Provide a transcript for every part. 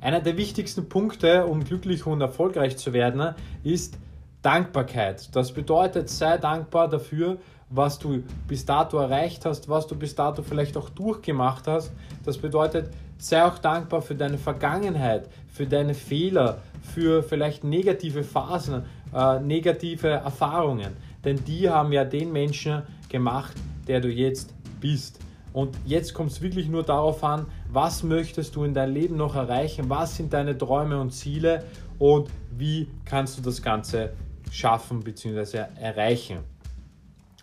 Einer der wichtigsten Punkte, um glücklich und erfolgreich zu werden, ist Dankbarkeit. Das bedeutet, sei dankbar dafür, was du bis dato erreicht hast, was du bis dato vielleicht auch durchgemacht hast. Das bedeutet, sei auch dankbar für deine Vergangenheit, für deine Fehler, für vielleicht negative Phasen, äh, negative Erfahrungen. Denn die haben ja den Menschen gemacht, der du jetzt bist. Und jetzt kommt es wirklich nur darauf an, was möchtest du in deinem Leben noch erreichen, was sind deine Träume und Ziele und wie kannst du das Ganze schaffen bzw. erreichen.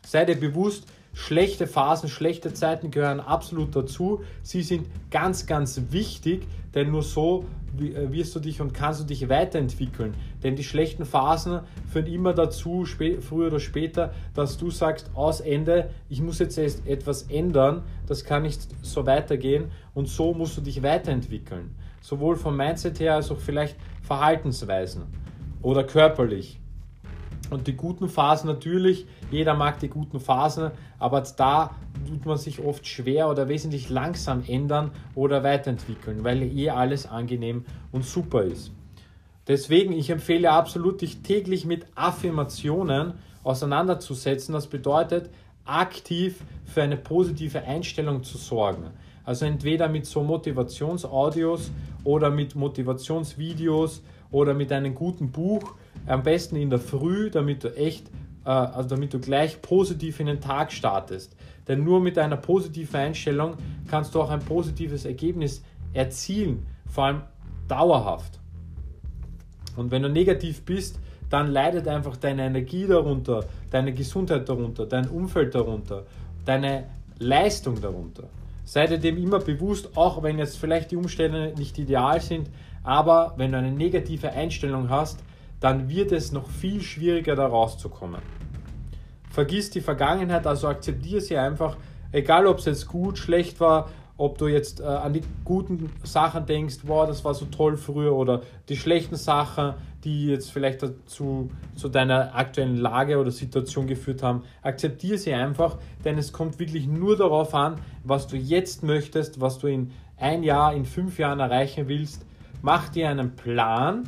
Sei dir bewusst, schlechte Phasen, schlechte Zeiten gehören absolut dazu. Sie sind ganz, ganz wichtig, denn nur so äh, wirst du dich und kannst du dich weiterentwickeln. Denn die schlechten Phasen führen immer dazu, früher oder später, dass du sagst, aus Ende, ich muss jetzt etwas ändern, das kann nicht so weitergehen und so musst du dich weiterentwickeln. Sowohl vom Mindset her als auch vielleicht Verhaltensweisen oder körperlich. Und die guten Phasen natürlich, jeder mag die guten Phasen, aber da tut man sich oft schwer oder wesentlich langsam ändern oder weiterentwickeln, weil eh alles angenehm und super ist. Deswegen, ich empfehle absolut, dich täglich mit Affirmationen auseinanderzusetzen. Das bedeutet, aktiv für eine positive Einstellung zu sorgen. Also entweder mit so Motivationsaudios oder mit Motivationsvideos oder mit einem guten Buch, am besten in der Früh, damit du echt, äh, also damit du gleich positiv in den Tag startest. Denn nur mit einer positiven Einstellung kannst du auch ein positives Ergebnis erzielen, vor allem dauerhaft. Und wenn du negativ bist, dann leidet einfach deine Energie darunter, deine Gesundheit darunter, dein Umfeld darunter, deine Leistung darunter. Sei dir dem immer bewusst, auch wenn jetzt vielleicht die Umstände nicht ideal sind, aber wenn du eine negative Einstellung hast, dann wird es noch viel schwieriger da rauszukommen. Vergiss die Vergangenheit, also akzeptiere sie einfach, egal ob es jetzt gut, schlecht war, ob du jetzt äh, an die guten Sachen denkst, wow, das war so toll früher, oder die schlechten Sachen, die jetzt vielleicht dazu zu deiner aktuellen Lage oder Situation geführt haben, akzeptiere sie einfach, denn es kommt wirklich nur darauf an, was du jetzt möchtest, was du in ein Jahr, in fünf Jahren erreichen willst. Mach dir einen Plan,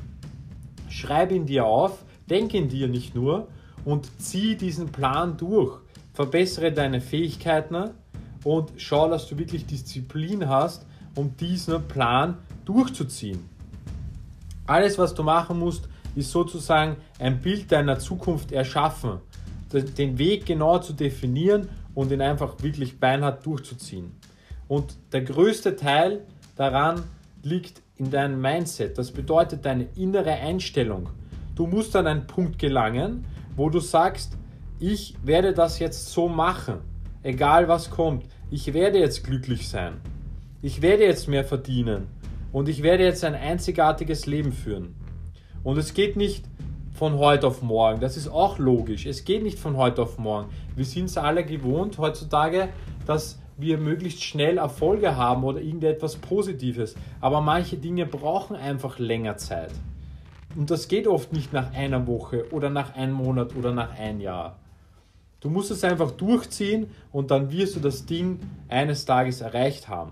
schreib ihn dir auf, denk in dir nicht nur und zieh diesen Plan durch. Verbessere deine Fähigkeiten und schau, dass du wirklich Disziplin hast, um diesen Plan durchzuziehen. Alles, was du machen musst, ist sozusagen ein Bild deiner Zukunft erschaffen, den Weg genau zu definieren und ihn einfach wirklich beinhart durchzuziehen. Und der größte Teil daran liegt in deinem Mindset. Das bedeutet deine innere Einstellung. Du musst an einen Punkt gelangen, wo du sagst, ich werde das jetzt so machen, egal was kommt. Ich werde jetzt glücklich sein. Ich werde jetzt mehr verdienen. Und ich werde jetzt ein einzigartiges Leben führen. Und es geht nicht von heute auf morgen. Das ist auch logisch. Es geht nicht von heute auf morgen. Wir sind es alle gewohnt heutzutage, dass wir möglichst schnell Erfolge haben oder irgendetwas Positives. Aber manche Dinge brauchen einfach länger Zeit. Und das geht oft nicht nach einer Woche oder nach einem Monat oder nach einem Jahr. Du musst es einfach durchziehen und dann wirst du das Ding eines Tages erreicht haben.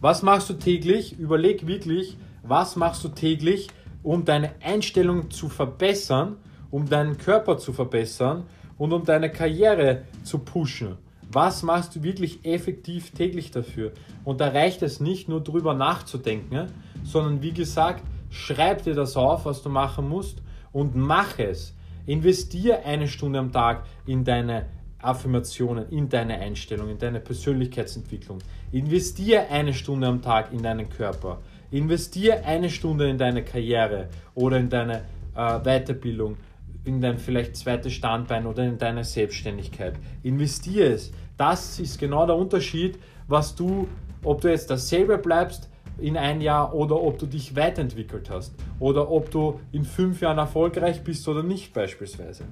Was machst du täglich? Überleg wirklich, was machst du täglich, um deine Einstellung zu verbessern, um deinen Körper zu verbessern und um deine Karriere zu pushen. Was machst du wirklich effektiv täglich dafür? Und da reicht es nicht nur drüber nachzudenken, sondern wie gesagt, schreib dir das auf, was du machen musst und mach es. Investier eine Stunde am Tag in deine Affirmationen, in deine Einstellung, in deine Persönlichkeitsentwicklung. Investier eine Stunde am Tag in deinen Körper. Investier eine Stunde in deine Karriere oder in deine äh, Weiterbildung in dein vielleicht zweites Standbein oder in deine Selbstständigkeit. Investiere es. Das ist genau der Unterschied, was du, ob du jetzt dasselbe bleibst in ein Jahr oder ob du dich weiterentwickelt hast oder ob du in fünf Jahren erfolgreich bist oder nicht beispielsweise.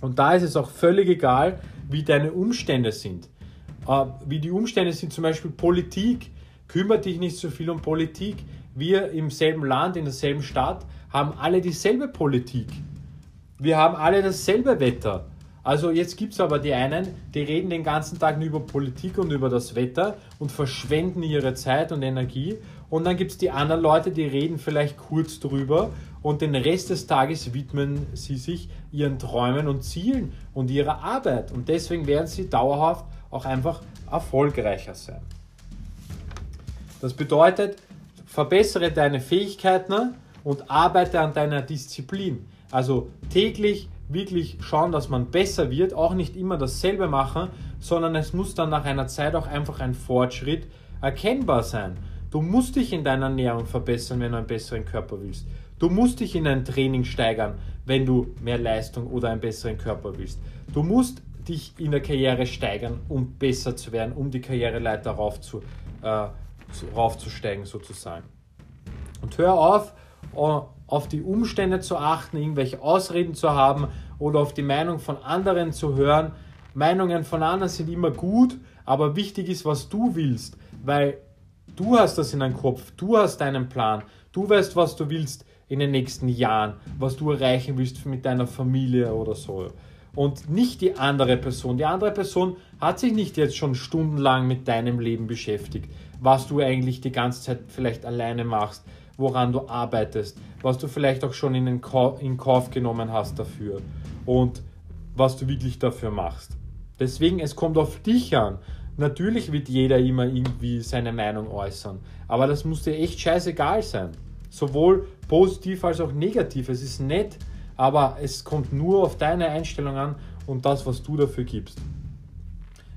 Und da ist es auch völlig egal, wie deine Umstände sind. Äh, wie die Umstände sind, zum Beispiel Politik, kümmert dich nicht so viel um Politik. Wir im selben Land, in derselben Stadt haben alle dieselbe Politik. Wir haben alle dasselbe Wetter. Also jetzt gibt es aber die einen, die reden den ganzen Tag nur über Politik und über das Wetter und verschwenden ihre Zeit und Energie. Und dann gibt es die anderen Leute, die reden vielleicht kurz drüber und den Rest des Tages widmen sie sich ihren Träumen und Zielen und ihrer Arbeit. Und deswegen werden sie dauerhaft auch einfach erfolgreicher sein. Das bedeutet, verbessere deine Fähigkeiten und arbeite an deiner Disziplin. Also täglich wirklich schauen, dass man besser wird, auch nicht immer dasselbe machen, sondern es muss dann nach einer Zeit auch einfach ein Fortschritt erkennbar sein. Du musst dich in deiner Ernährung verbessern, wenn du einen besseren Körper willst. Du musst dich in ein Training steigern, wenn du mehr Leistung oder einen besseren Körper willst. Du musst dich in der Karriere steigern, um besser zu werden, um die Karriereleiter rauf zu, äh, raufzusteigen sozusagen. Und hör auf, auf die Umstände zu achten, irgendwelche Ausreden zu haben oder auf die Meinung von anderen zu hören. Meinungen von anderen sind immer gut, aber wichtig ist, was du willst, weil du hast das in deinem Kopf, du hast deinen Plan, du weißt, was du willst in den nächsten Jahren, was du erreichen willst mit deiner Familie oder so. Und nicht die andere Person. Die andere Person hat sich nicht jetzt schon stundenlang mit deinem Leben beschäftigt, was du eigentlich die ganze Zeit vielleicht alleine machst, woran du arbeitest, was du vielleicht auch schon in, Kauf, in Kauf genommen hast dafür und was du wirklich dafür machst. Deswegen, es kommt auf dich an. Natürlich wird jeder immer irgendwie seine Meinung äußern, aber das muss dir echt scheißegal sein. Sowohl positiv als auch negativ. Es ist nett, aber es kommt nur auf deine Einstellung an und das, was du dafür gibst.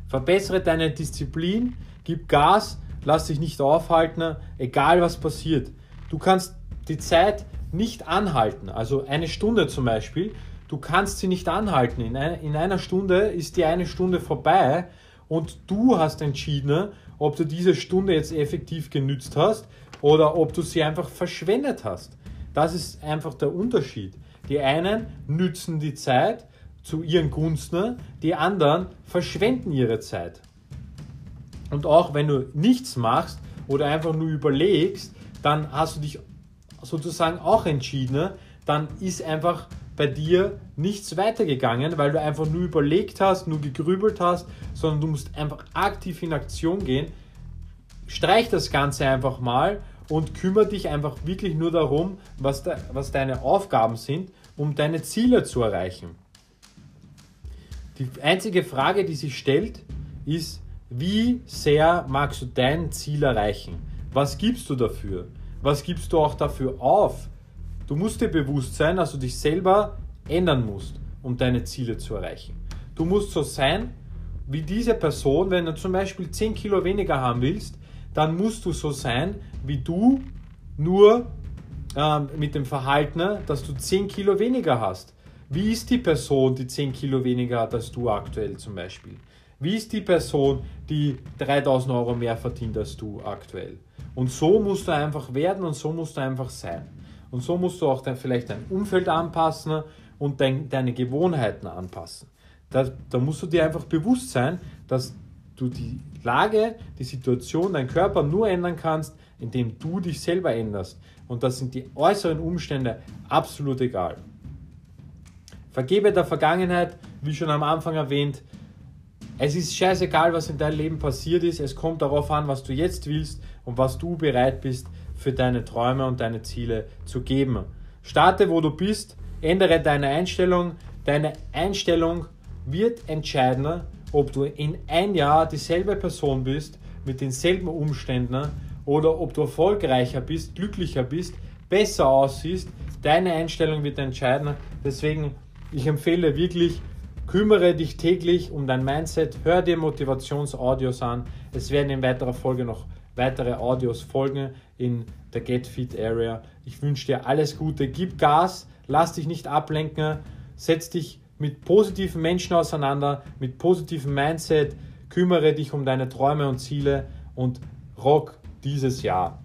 Verbessere deine Disziplin, gib Gas, lass dich nicht aufhalten, egal was passiert. Du kannst die Zeit nicht anhalten. Also eine Stunde zum Beispiel, du kannst sie nicht anhalten. In, ein, in einer Stunde ist die eine Stunde vorbei und du hast entschieden, ob du diese Stunde jetzt effektiv genützt hast oder ob du sie einfach verschwendet hast. Das ist einfach der Unterschied. Die einen nützen die Zeit zu ihren Gunsten, die anderen verschwenden ihre Zeit. Und auch wenn du nichts machst oder einfach nur überlegst, dann hast du dich sozusagen auch entschieden, dann ist einfach bei dir nichts weitergegangen, weil du einfach nur überlegt hast, nur gegrübelt hast, sondern du musst einfach aktiv in Aktion gehen. Streich das Ganze einfach mal und kümmere dich einfach wirklich nur darum, was, de, was deine Aufgaben sind, um deine Ziele zu erreichen. Die einzige Frage, die sich stellt, ist, wie sehr magst du dein Ziel erreichen? Was gibst du dafür? Was gibst du auch dafür auf? Du musst dir bewusst sein, dass du dich selber ändern musst, um deine Ziele zu erreichen. Du musst so sein wie diese Person, wenn du zum Beispiel 10 Kilo weniger haben willst, dann musst du so sein wie du, nur ähm, mit dem Verhalten, dass du 10 Kilo weniger hast. Wie ist die Person, die 10 Kilo weniger hat als du aktuell zum Beispiel? Wie ist die Person, die 3000 Euro mehr verdient als du aktuell? Und so musst du einfach werden und so musst du einfach sein. Und so musst du auch dann vielleicht dein Umfeld anpassen und dein, deine Gewohnheiten anpassen. Da, da musst du dir einfach bewusst sein, dass du die Lage, die Situation, deinen Körper nur ändern kannst, indem du dich selber änderst. Und das sind die äußeren Umstände absolut egal. Vergebe der Vergangenheit, wie schon am Anfang erwähnt, es ist scheißegal, was in deinem Leben passiert ist. Es kommt darauf an, was du jetzt willst und was du bereit bist für deine Träume und deine Ziele zu geben. Starte, wo du bist, ändere deine Einstellung. Deine Einstellung wird entscheiden, ob du in ein Jahr dieselbe Person bist, mit denselben Umständen oder ob du erfolgreicher bist, glücklicher bist, besser aussiehst. Deine Einstellung wird entscheiden. Deswegen, ich empfehle wirklich, Kümmere dich täglich um dein Mindset, hör dir Motivationsaudios an. Es werden in weiterer Folge noch weitere Audios folgen in der Get Fit Area. Ich wünsche dir alles Gute, gib Gas, lass dich nicht ablenken, setz dich mit positiven Menschen auseinander, mit positivem Mindset, kümmere dich um deine Träume und Ziele und rock dieses Jahr.